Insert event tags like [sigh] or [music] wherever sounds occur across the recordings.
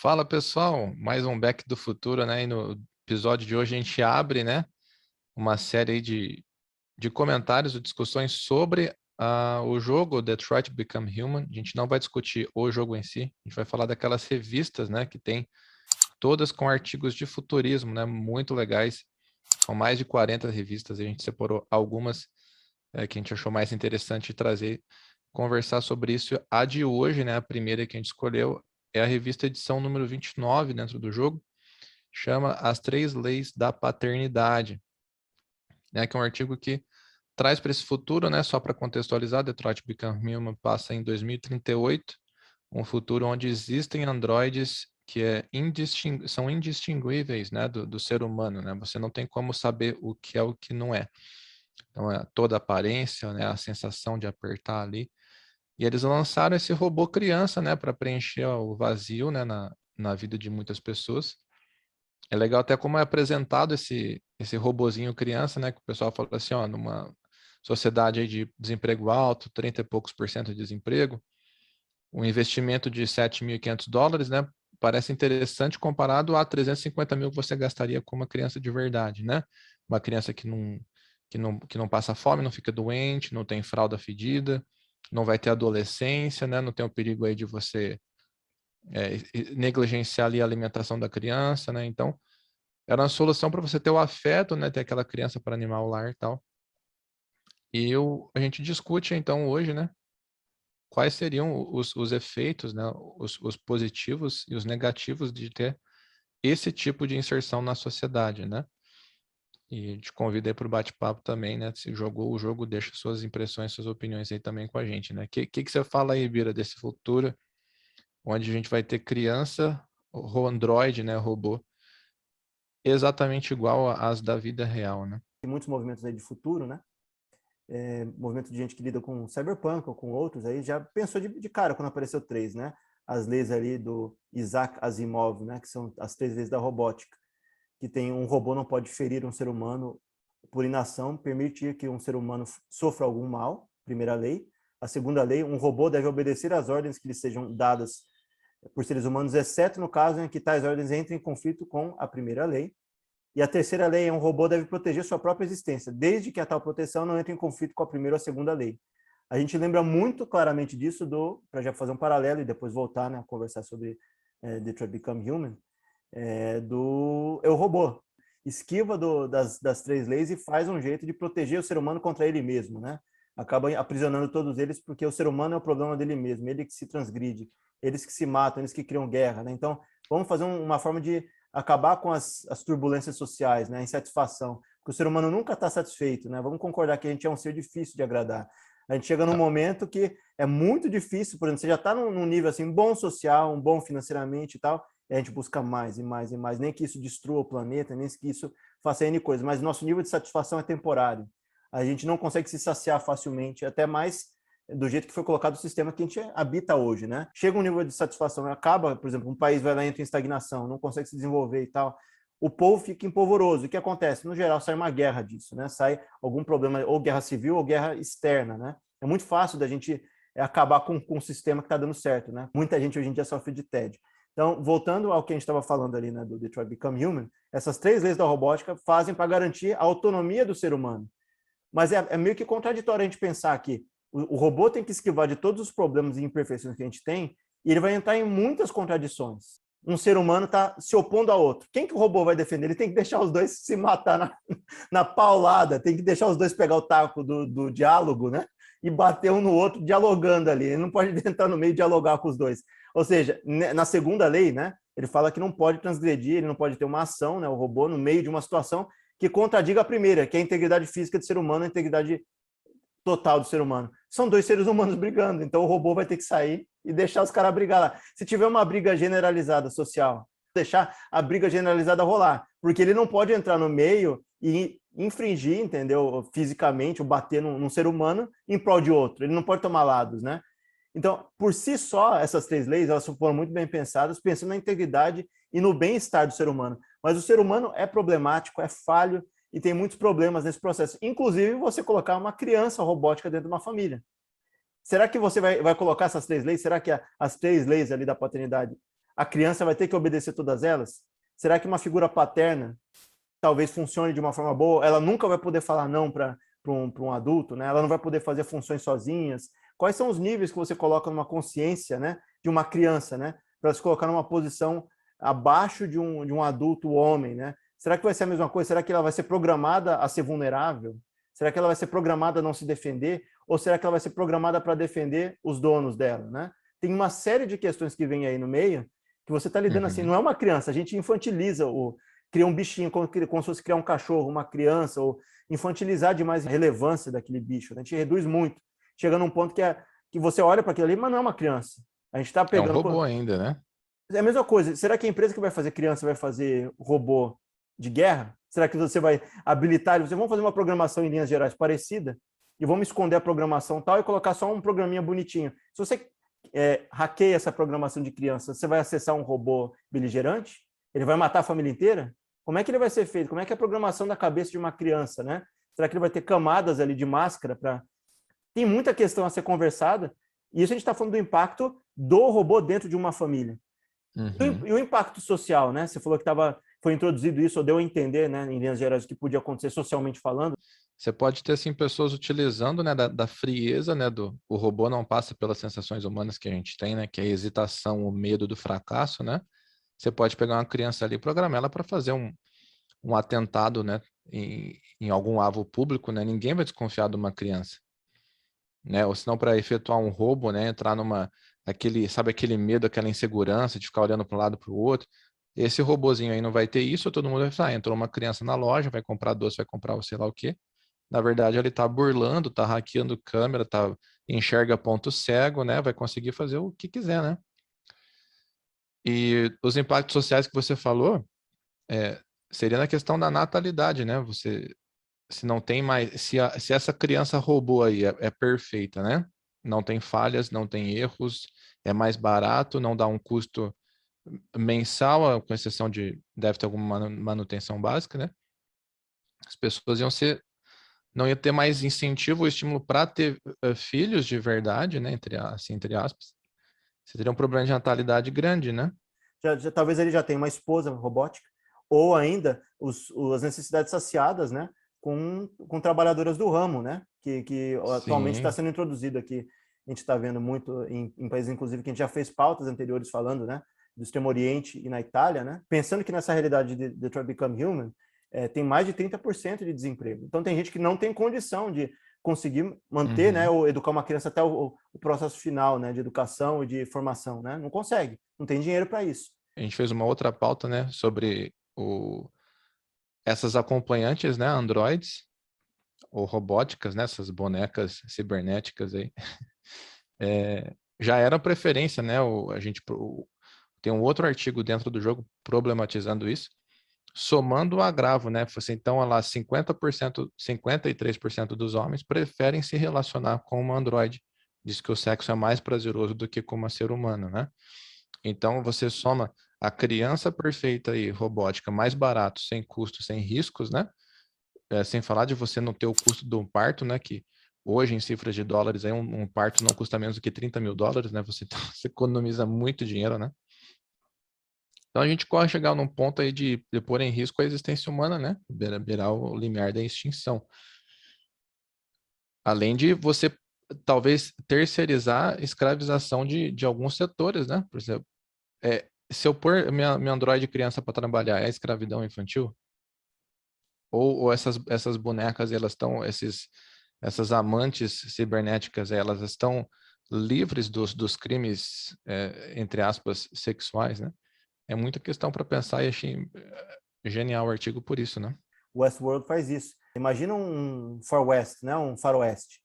Fala pessoal, mais um Back do Futuro, né? E no episódio de hoje a gente abre, né, uma série de, de comentários e discussões sobre uh, o jogo Detroit Become Human. A gente não vai discutir o jogo em si, a gente vai falar daquelas revistas, né, que tem todas com artigos de futurismo, né, muito legais. São mais de 40 revistas, a gente separou algumas é, que a gente achou mais interessante trazer, conversar sobre isso. A de hoje, né, a primeira que a gente escolheu, é a revista edição número 29 dentro do jogo, chama As Três Leis da Paternidade, né, que é um artigo que traz para esse futuro, né, só para contextualizar, Detroit Become Human passa em 2038, um futuro onde existem androides que é indisting são indistinguíveis né, do, do, ser humano, né? Você não tem como saber o que é o que não é. Então, é toda a aparência, né, a sensação de apertar ali. E eles lançaram esse robô criança, né, para preencher o vazio, né, na, na vida de muitas pessoas. É legal até como é apresentado esse esse robozinho criança, né, que o pessoal fala assim, ó, numa sociedade de desemprego alto, 30 e poucos por cento de desemprego, um investimento de 7.500 dólares, né, parece interessante comparado a 350 mil que você gastaria com uma criança de verdade, né? Uma criança que não, que não, que não passa fome, não fica doente, não tem fralda fedida, não vai ter adolescência, né? Não tem o perigo aí de você é, negligenciar ali a alimentação da criança, né? Então, era uma solução para você ter o afeto, né? Ter aquela criança para animar o lar e tal. E eu, a gente discute então hoje, né? Quais seriam os, os efeitos, né? Os, os positivos e os negativos de ter esse tipo de inserção na sociedade, né? E te convidei para o bate-papo também, né? Se jogou o jogo, deixa suas impressões, suas opiniões aí também com a gente, né? O que, que, que, você fala aí, Bira, desse futuro, onde a gente vai ter criança, o Android, né? Robô, exatamente igual às da vida real, né? Tem muitos movimentos aí de futuro, né? É, movimento de gente que lida com cyberpunk ou com outros aí, já pensou de, de cara quando apareceu três, né? As leis ali do Isaac Asimov, né? Que são as três leis da robótica que tem um robô não pode ferir um ser humano por inação, permitir que um ser humano sofra algum mal, primeira lei. A segunda lei, um robô deve obedecer às ordens que lhe sejam dadas por seres humanos, exceto no caso em que tais ordens entrem em conflito com a primeira lei. E a terceira lei é um robô deve proteger sua própria existência, desde que a tal proteção não entre em conflito com a primeira ou a segunda lei. A gente lembra muito claramente disso do, para já fazer um paralelo e depois voltar né, a conversar sobre é, Detroit Become Human, é, do Eu Robô. Esquiva do, das, das três leis e faz um jeito de proteger o ser humano contra ele mesmo, né? Acaba aprisionando todos eles porque o ser humano é o problema dele mesmo, ele que se transgride, eles que se matam, eles que criam guerra, né? Então, vamos fazer um, uma forma de acabar com as, as turbulências sociais, né? A insatisfação, porque o ser humano nunca está satisfeito, né? Vamos concordar que a gente é um ser difícil de agradar. A gente chega num tá. momento que é muito difícil, por exemplo, você já está num, num nível assim bom social, um bom financeiramente e tal, a gente busca mais e mais e mais, nem que isso destrua o planeta, nem que isso faça N coisas, mas nosso nível de satisfação é temporário. A gente não consegue se saciar facilmente, até mais do jeito que foi colocado o sistema que a gente habita hoje, né? Chega um nível de satisfação, acaba, por exemplo, um país vai lá entra em estagnação, não consegue se desenvolver e tal, o povo fica empolvoroso. O que acontece? No geral, sai uma guerra disso, né? Sai algum problema, ou guerra civil ou guerra externa, né? É muito fácil da gente acabar com, com um sistema que está dando certo, né? Muita gente hoje em dia sofre de tédio. Então, voltando ao que a gente estava falando ali, né, do Detroit Become Human, essas três leis da robótica fazem para garantir a autonomia do ser humano. Mas é, é, meio que contraditório a gente pensar que o, o robô tem que esquivar de todos os problemas e imperfeições que a gente tem, e ele vai entrar em muitas contradições. Um ser humano está se opondo a outro. Quem que o robô vai defender? Ele tem que deixar os dois [laughs] se matar na, na paulada, tem que deixar os dois pegar o taco do, do diálogo, né? E bater um no outro dialogando ali. Ele não pode [laughs] entrar no meio e dialogar com os dois. Ou seja, na segunda lei, né, ele fala que não pode transgredir, ele não pode ter uma ação, né, o robô, no meio de uma situação que contradiga a primeira, que é a integridade física do ser humano, a integridade total do ser humano. São dois seres humanos brigando, então o robô vai ter que sair e deixar os caras brigar lá. Se tiver uma briga generalizada social, deixar a briga generalizada rolar, porque ele não pode entrar no meio e infringir, entendeu, fisicamente, ou bater num, num ser humano em prol de outro. Ele não pode tomar lados, né? Então, por si só, essas três leis, elas foram muito bem pensadas, pensando na integridade e no bem-estar do ser humano. Mas o ser humano é problemático, é falho e tem muitos problemas nesse processo. Inclusive, você colocar uma criança robótica dentro de uma família. Será que você vai, vai colocar essas três leis? Será que a, as três leis ali da paternidade A criança vai ter que obedecer todas elas? Será que uma figura paterna talvez funcione de uma forma boa? Ela nunca vai poder falar não para um, um adulto, né? Ela não vai poder fazer funções sozinhas. Quais são os níveis que você coloca numa consciência, né, de uma criança, né, para se colocar numa posição abaixo de um, de um adulto homem, né? Será que vai ser a mesma coisa? Será que ela vai ser programada a ser vulnerável? Será que ela vai ser programada a não se defender? Ou será que ela vai ser programada para defender os donos dela, né? Tem uma série de questões que vem aí no meio que você está lidando assim, uhum. assim, não é uma criança, a gente infantiliza o cria um bichinho como, como se fosse criar um cachorro, uma criança, ou infantilizar demais a relevância daquele bicho. Né? A gente reduz muito, chegando a um ponto que, é, que você olha para aquilo ali, mas não é uma criança. A gente está pegando. É um robô ainda, né? É a mesma coisa. Será que a empresa que vai fazer criança vai fazer robô de guerra? Será que você vai habilitar? Você vamos fazer uma programação em linhas gerais parecida e vamos esconder a programação tal e colocar só um programinha bonitinho. Se você é, hackeia essa programação de criança, você vai acessar um robô beligerante? Ele vai matar a família inteira? Como é que ele vai ser feito? Como é que é a programação da cabeça de uma criança, né? Será que ele vai ter camadas ali de máscara para tem muita questão a ser conversada, e isso a gente está falando do impacto do robô dentro de uma família. Uhum. E o impacto social, né? Você falou que tava, foi introduzido isso, ou deu a entender, né, em linhas gerais, o que podia acontecer socialmente falando. Você pode ter, assim, pessoas utilizando, né, da, da, frieza, né, do... O robô não passa pelas sensações humanas que a gente tem, né, que é a hesitação, o medo do fracasso, né? Você pode pegar uma criança ali e programar ela para fazer um, um atentado, né, em, em algum alvo público, né? Ninguém vai desconfiar de uma criança né? Ou senão para efetuar um roubo, né? Entrar numa aquele, sabe aquele medo, aquela insegurança de ficar olhando para um lado para o outro. Esse robozinho aí não vai ter isso, todo mundo vai falar, ah, entrou uma criança na loja, vai comprar doce, vai comprar sei lá o quê. Na verdade, ele está burlando, está hackeando câmera, tá enxerga ponto cego, né? Vai conseguir fazer o que quiser, né? E os impactos sociais que você falou, é, seria na questão da natalidade, né? Você se não tem mais, se, a, se essa criança roubou aí é, é, perfeita, né? Não tem falhas, não tem erros, é mais barato, não dá um custo mensal, com exceção de deve ter alguma manutenção básica, né? As pessoas iam ser, não ia ter mais incentivo ou estímulo para ter uh, filhos de verdade, né? Entre assim, entre aspas. Você teria um problema de natalidade grande, né? Já, já, talvez ele já tenha uma esposa robótica, ou ainda os, as necessidades saciadas, né? Com, com trabalhadoras do ramo, né? Que, que atualmente está sendo introduzido aqui. A gente está vendo muito em, em, países, inclusive, que a gente já fez pautas anteriores falando, né? Do Extremo Oriente e na Itália, né? Pensando que nessa realidade de Detroit Become Human, é, tem mais de 30% de desemprego. Então, tem gente que não tem condição de conseguir manter, né, uhum. né, ou educar uma criança até o, o, processo final, né, de educação e de formação, né? Não consegue, não tem dinheiro para isso. A gente fez uma outra pauta, né, sobre o essas acompanhantes, né, androids ou robóticas, né, essas bonecas cibernéticas aí, [laughs] é, já era preferência, né, o, a gente o, tem um outro artigo dentro do jogo problematizando isso, somando o agravo, né, fosse então lá 50%, 53% dos homens preferem se relacionar com uma android, diz que o sexo é mais prazeroso do que com uma ser humano, né? Então você soma a criança perfeita e robótica mais barato, sem custo, sem riscos, né? É, sem falar de você não ter o custo um parto, né? Que hoje, em cifras de dólares, aí um, um parto não custa menos do que 30 mil dólares, né? Você, [laughs] você economiza muito dinheiro, né? Então a gente corre chegar num ponto aí de, de pôr em risco a existência humana, né? Beirar o limiar da extinção. Além de você talvez terceirizar escravização de, de alguns setores, né? Por exemplo, é, se eu pôr minha, minha Android criança para trabalhar, é escravidão infantil? Ou, ou essas, essas bonecas, elas estão, esses, essas amantes cibernéticas, elas estão livres dos, dos crimes, é, entre aspas, sexuais, né? É muita questão para pensar e achei eh, genial o artigo por isso, né? Westworld faz isso. Imagina um Far West, né? Um faroeste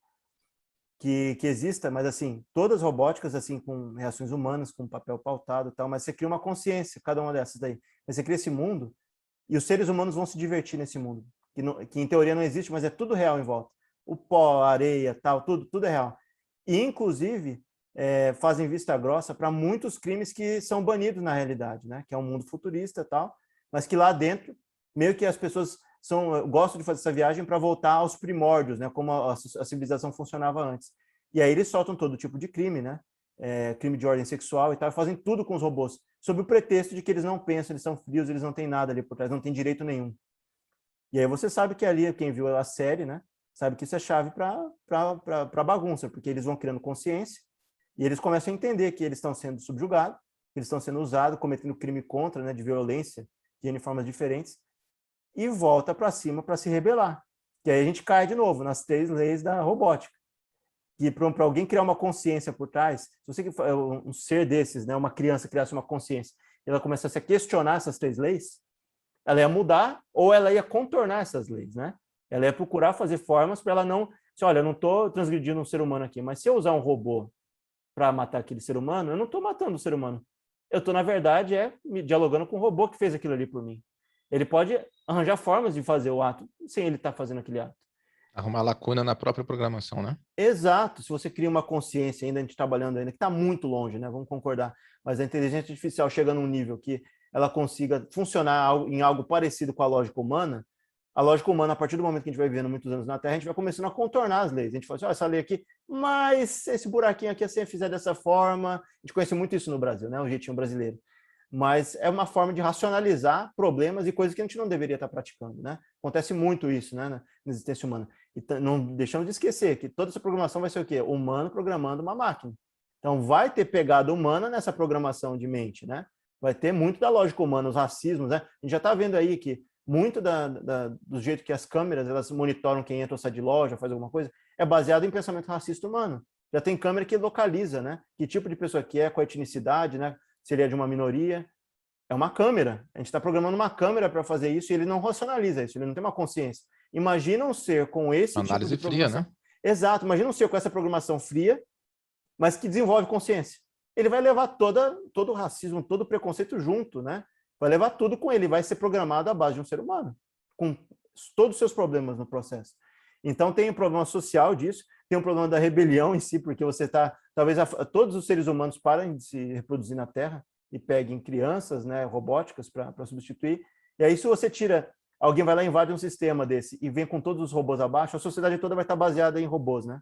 que, que exista, mas assim, todas robóticas assim com reações humanas, com papel pautado e tal, mas você cria uma consciência, cada uma dessas daí. Mas você cria esse mundo e os seres humanos vão se divertir nesse mundo, que, que em teoria não existe, mas é tudo real em volta. O pó, a areia, tal, tudo, tudo é real. E inclusive é, fazem vista grossa para muitos crimes que são banidos na realidade, né? Que é um mundo futurista e tal, mas que lá dentro meio que as pessoas são, eu gosto de fazer essa viagem para voltar aos primórdios, né, como a, a, civilização funcionava antes. E aí eles soltam todo tipo de crime, né? é, crime de ordem sexual e tal, fazem tudo com os robôs, sob o pretexto de que eles não pensam, eles são frios, eles não têm nada ali por trás, não têm direito nenhum. E aí você sabe que ali, quem viu a série, né, sabe que isso é chave para bagunça, porque eles vão criando consciência e eles começam a entender que eles estão sendo subjugados, eles estão sendo usados, cometendo crime contra, né, de violência, de formas diferentes, e volta para cima para se rebelar. Que aí a gente cai de novo nas três leis da robótica que para alguém criar uma consciência por trás, se você um ser desses, né, uma criança criasse uma consciência, ela começasse a questionar essas três leis, ela ia mudar ou ela ia contornar essas leis, né? Ela ia procurar fazer formas para ela não, se olha, eu não estou transgredindo um ser humano aqui, mas se eu usar um robô para matar aquele ser humano, eu não estou matando o ser humano. Eu estou na verdade é dialogando com o robô que fez aquilo ali por mim. Ele pode arranjar formas de fazer o ato sem ele estar tá fazendo aquele ato. Arrumar lacuna na própria programação, né? Exato. Se você cria uma consciência ainda, a gente trabalhando ainda, que está muito longe, né? Vamos concordar. Mas a inteligência artificial chega num nível que ela consiga funcionar em algo parecido com a lógica humana, a lógica humana, a partir do momento que a gente vai vivendo muitos anos na Terra, a gente vai começando a contornar as leis. A gente fala assim, oh, essa lei aqui, mas esse buraquinho aqui, assim, fizer dessa forma. A gente conhece muito isso no Brasil, né? O jeitinho brasileiro mas é uma forma de racionalizar problemas e coisas que a gente não deveria estar praticando, né? Acontece muito isso, né, na existência humana. E não deixamos de esquecer que toda essa programação vai ser o quê? Humano programando uma máquina. Então vai ter pegada humana nessa programação de mente, né? Vai ter muito da lógica humana, os racismos, né? A gente já está vendo aí que muito da, da, do jeito que as câmeras elas monitoram quem entra ou sai de loja, faz alguma coisa, é baseado em pensamento racista humano. Já tem câmera que localiza, né? Que tipo de pessoa que é, a etnicidade, né? Se ele é de uma minoria. É uma câmera. A gente está programando uma câmera para fazer isso e ele não racionaliza isso, ele não tem uma consciência. Imagina um ser com esse Análise tipo de fria, né? Exato. Imagina um ser com essa programação fria, mas que desenvolve consciência. Ele vai levar toda, todo o racismo, todo o preconceito junto, né? Vai levar tudo com ele, vai ser programado à base de um ser humano, com todos os seus problemas no processo. Então tem o um problema social disso, tem um problema da rebelião em si, porque você está talvez a, todos os seres humanos parem de se reproduzir na Terra e peguem crianças, né, robóticas para substituir. E aí se você tira, alguém vai lá e invade um sistema desse e vem com todos os robôs abaixo, a sociedade toda vai estar baseada em robôs, né?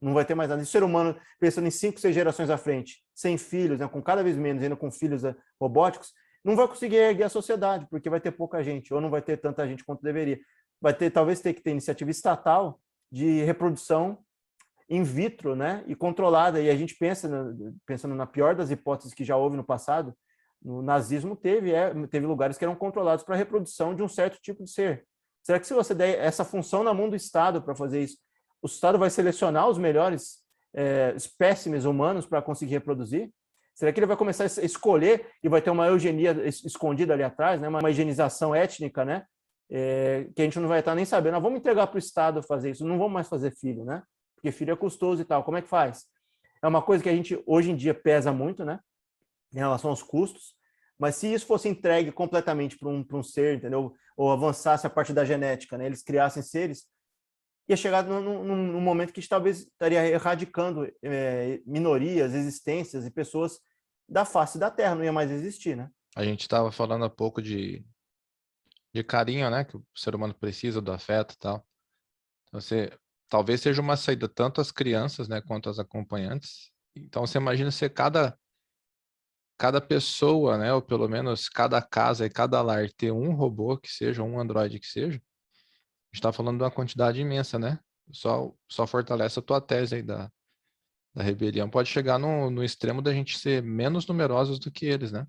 Não vai ter mais nada. E o ser humano, pensando em cinco, seis gerações à frente, sem filhos, né, com cada vez menos, ainda com filhos né, robóticos, não vai conseguir erguer a sociedade, porque vai ter pouca gente, ou não vai ter tanta gente quanto deveria. Vai ter, talvez, ter que ter iniciativa estatal de reprodução in vitro, né, e controlada. E a gente pensa, pensando na pior das hipóteses que já houve no passado, no nazismo teve, é, teve lugares que eram controlados para a reprodução de um certo tipo de ser. Será que se você der essa função na mão do Estado para fazer isso, o Estado vai selecionar os melhores é, espécimes humanos para conseguir reproduzir? Será que ele vai começar a escolher e vai ter uma eugenia escondida ali atrás, né? uma, uma higienização étnica, né? É, que a gente não vai estar nem sabendo. Ah, vamos entregar para o Estado fazer isso, não vamos mais fazer filho, né? Porque filho é custoso e tal. Como é que faz? É uma coisa que a gente hoje em dia pesa muito, né? Em relação aos custos. Mas se isso fosse entregue completamente para um, um ser, entendeu? Ou avançasse a parte da genética, né? Eles criassem seres, ia chegar num, num, num momento que talvez estaria erradicando é, minorias, existências e pessoas da face da Terra, não ia mais existir, né? A gente estava falando há pouco de, de carinho, né? Que o ser humano precisa do afeto e tal. Então, você talvez seja uma saída tanto as crianças, né, quanto as acompanhantes. Então você imagina se cada cada pessoa, né, ou pelo menos cada casa e cada lar ter um robô que seja, um Android que seja, a gente está falando de uma quantidade imensa, né? Só, só fortalece a tua tese aí da, da rebelião. Pode chegar no, no extremo da gente ser menos numerosos do que eles, né?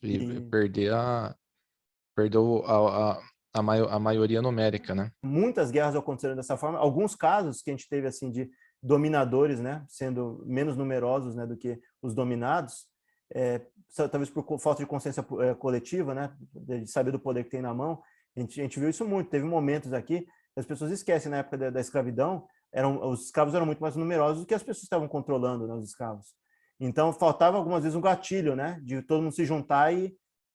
E, e... perder a perder a, a, a, a maioria numérica, né? Muitas guerras aconteceram dessa forma. Alguns casos que a gente teve assim de dominadores, né, sendo menos numerosos, né, do que os dominados, é, talvez por falta de consciência é, coletiva, né, de saber do poder que tem na mão. A gente, a gente viu isso muito. Teve momentos aqui as pessoas esquecem na época da, da escravidão, eram os escravos eram muito mais numerosos do que as pessoas estavam controlando né, os escravos. Então faltava algumas vezes um gatilho, né, de todo mundo se juntar e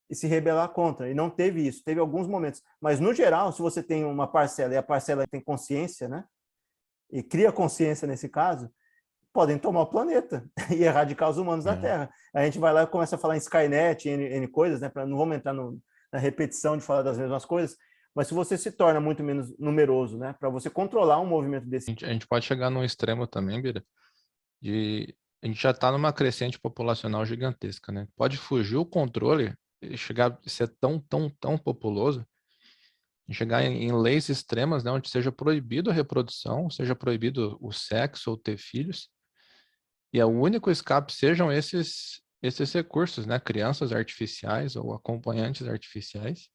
e se rebelar contra. E não teve isso, teve alguns momentos. Mas, no geral, se você tem uma parcela e a parcela tem consciência, né? E cria consciência nesse caso, podem tomar o planeta [laughs] e erradicar os humanos é. da Terra. A gente vai lá e começa a falar em Skynet, N, N coisas, né? Pra, não vamos entrar no, na repetição de falar das mesmas coisas, mas se você se torna muito menos numeroso, né? Para você controlar um movimento desse. A gente, pode chegar num extremo também, Bira, de a gente já está numa crescente populacional gigantesca, né? Pode fugir o controle chegar ser tão, tão, tão populoso, chegar em, em, leis extremas, né, onde seja proibido a reprodução, seja proibido o sexo ou ter filhos, e o único escape sejam esses esses recursos, né, crianças artificiais ou acompanhantes artificiais.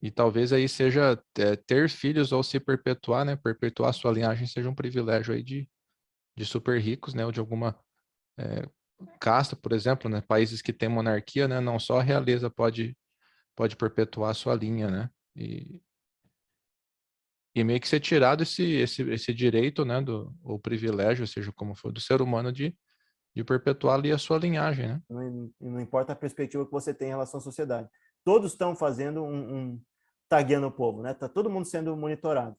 E talvez aí seja é, ter filhos ou se perpetuar, né, perpetuar sua linhagem seja um privilégio aí de, de super ricos, né, ou de alguma é, casta, por exemplo, né, países que têm monarquia, né, não só a realeza pode pode perpetuar sua linha, né, e, e meio que ser tirado esse, esse, esse direito, né, do, ou privilégio, seja como for, do ser humano de, de perpetuar ali a sua linhagem, né? Não, não importa a perspectiva que você tem em relação à sociedade. Todos estão fazendo um, um tagueando o povo, né? Tá todo mundo sendo monitorado.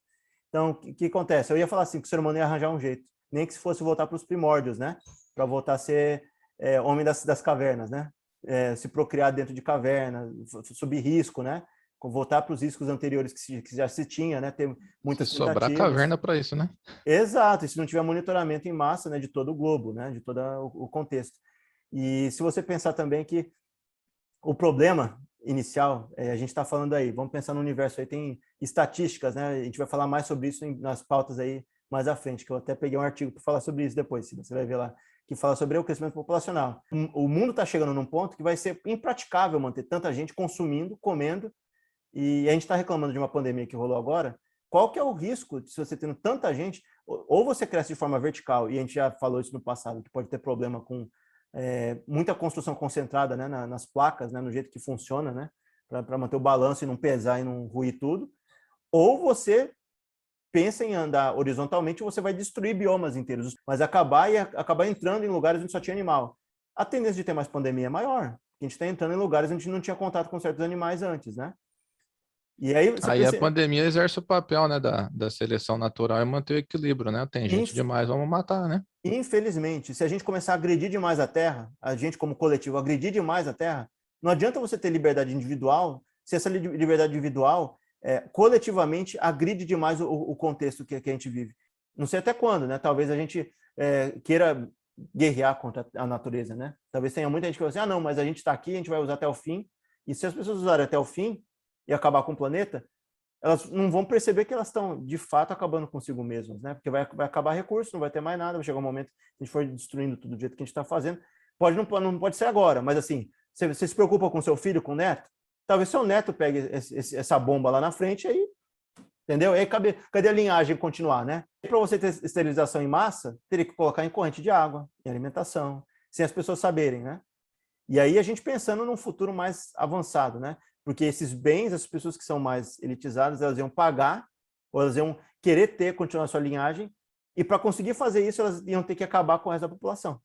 Então, o que, que, acontece? Eu ia falar assim, que o ser humano ia arranjar um jeito, nem que se fosse voltar para os primórdios, né? Para voltar a ser é, homem das, das cavernas, né? É, se procriar dentro de cavernas, subir risco, né? voltar para os riscos anteriores que, se, que, já se tinha, né? Ter muitas se sobrar caverna para isso, né? Exato, e se não tiver monitoramento em massa, né, de todo o globo, né, de todo o contexto. E se você pensar também que o problema inicial, é, a gente está falando aí, vamos pensar no universo aí, tem estatísticas, né? A gente vai falar mais sobre isso nas pautas aí mais à frente, que eu até peguei um artigo para falar sobre isso depois, você vai ver lá, que fala sobre o crescimento populacional. O mundo está chegando num ponto que vai ser impraticável manter tanta gente consumindo, comendo e a gente está reclamando de uma pandemia que rolou agora. Qual que é o risco de você tendo tanta gente, ou você cresce de forma vertical, e a gente já falou isso no passado, que pode ter problema com é, muita construção concentrada né, nas placas, né, no jeito que funciona, né, para manter o balanço e não pesar e não ruir tudo, ou você pensa em andar horizontalmente, você vai destruir biomas inteiros, mas acabar e acabar entrando em lugares onde só tinha animal. A tendência de ter mais pandemia é maior. A gente está entrando em lugares onde não tinha contato com certos animais antes, né? E aí, aí a pandemia exerce o papel né, da, da seleção natural e manter o equilíbrio, né? Tem gente Inf... demais, vamos matar, né? Infelizmente, se a gente começar a agredir demais a Terra, a gente como coletivo agredir demais a Terra, não adianta você ter liberdade individual se essa liberdade individual é, coletivamente agride demais o, o contexto que, que, a gente vive. Não sei até quando, né? Talvez a gente é, queira guerrear contra a natureza, né? Talvez tenha muita gente que fala assim, ah, não, mas a gente está aqui, a gente vai usar até o fim. E se as pessoas usarem até o fim, e acabar com o planeta, elas não vão perceber que elas estão de fato acabando consigo mesmas, né? Porque vai, vai acabar recurso, não vai ter mais nada, vai chegar um momento que a gente for destruindo tudo do jeito que a gente está fazendo. Pode não, não pode ser agora, mas assim, você, você, se preocupa com seu filho, com o neto? Talvez seu neto pegue esse, essa bomba lá na frente aí, entendeu? Aí cadê, cadê a linhagem continuar, né? Para você ter esterilização em massa, teria que colocar em corrente de água, em alimentação, sem as pessoas saberem, né? E aí a gente pensando num futuro mais avançado, né? porque esses bens, as pessoas que são mais elitizadas, elas iam pagar, ou elas iam querer ter, continuar sua linhagem, e para conseguir fazer isso, elas iam ter que acabar com o resto da população,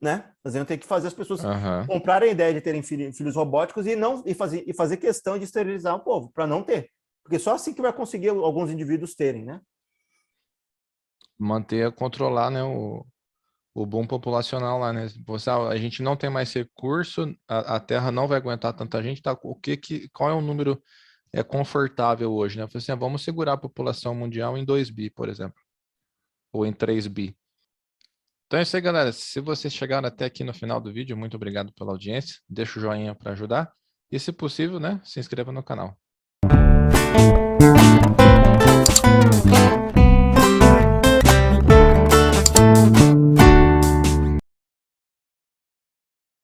né? Elas iam ter que fazer as pessoas uhum. comprarem a ideia de terem filhos robóticos e não e fazer, e fazer questão de esterilizar o povo, para não ter. Porque só assim que vai conseguir alguns indivíduos terem, né? Manter, controlar, né, o, o boom populacional lá, né? Você, ah, a gente não tem mais recurso, a, a, Terra não vai aguentar tanta gente, tá? O que que, qual é o número é confortável hoje, né? Assim, ah, vamos segurar a população mundial em 2 bi, por exemplo, ou em 3 bi. Então é isso aí, galera. Se vocês chegaram até aqui no final do vídeo, muito obrigado pela audiência. Deixa o joinha para ajudar. E, se possível, né, se inscreva no canal.